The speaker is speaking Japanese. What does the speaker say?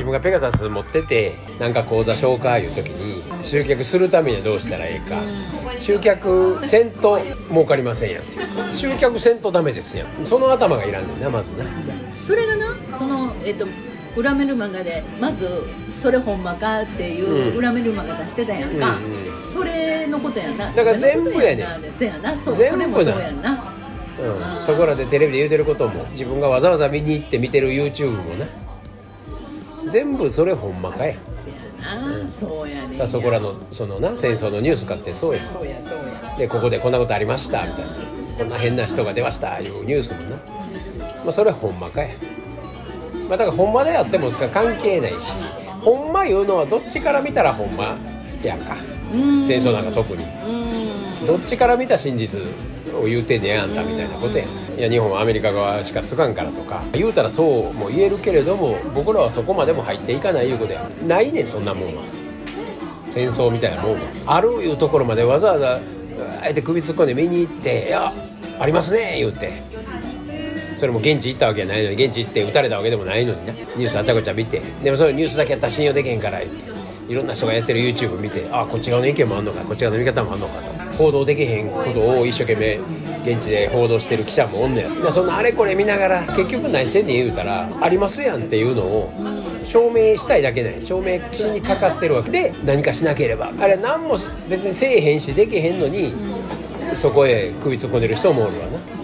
分がペガサス持っててなんか講座紹介いう時に集客するためにはどうしたらええか、集客せんと儲かりませんやん集客せんとダメですやん。その頭がいらんねんなまずな。それがなそのえっ、と裏メルマガでまず「それほんまか?」っていう裏メルマガ出してたやんか、うんうんそれのことやんな。だから全部やねん。そやな。そう全部な。それもそうやんな。うん、そこらでテレビで言うてることも自分がわざわざ見に行って見てる YouTube もな全部それほんまかい。そうやそこらのそのな戦争のニュースかってそうや。そうやそうや。でここでこんなことありましたみたいな。こんな変な人が出ましたいうニュースもな、まあ、それほんまかい、まあ、だからほんまであっても関係ないしほんま言うのはどっちから見たらほんまやんか。うん。戦争なんか特に。うんどっちから見た真実を言うてんねやあんたみたいなことや。いや日本はアメリカ側しかつかんからとか。言うたらそうも言えるけれども僕らはそこまでも入っていかないいうことや。ないねんそんなもんは。戦争みたいなもんは。あるいうところまでわざわざあえて首突っ込んで見に行って「いやありますね」言うて。それも現地行ったわけじゃないのに現地行って撃たれたわけでもないのにな。ニュースあちゃこちゃ見て。でもそれニュースだけやったら信用できへんから言っていろんな人がやってる YouTube 見てあこっち側の意見もあんのかこっち側の見方もあんのかと報道できへんことを一生懸命現地で報道してる記者もおんねや。そんなあれこれ見ながら結局何してんねん言うたらありますやんっていうのを証明したいだけない証明しにかかってるわけ。で何かしなければ。あれ何も別にせえへんしできへんのにそこへ首突っ込んでる人もおるわな。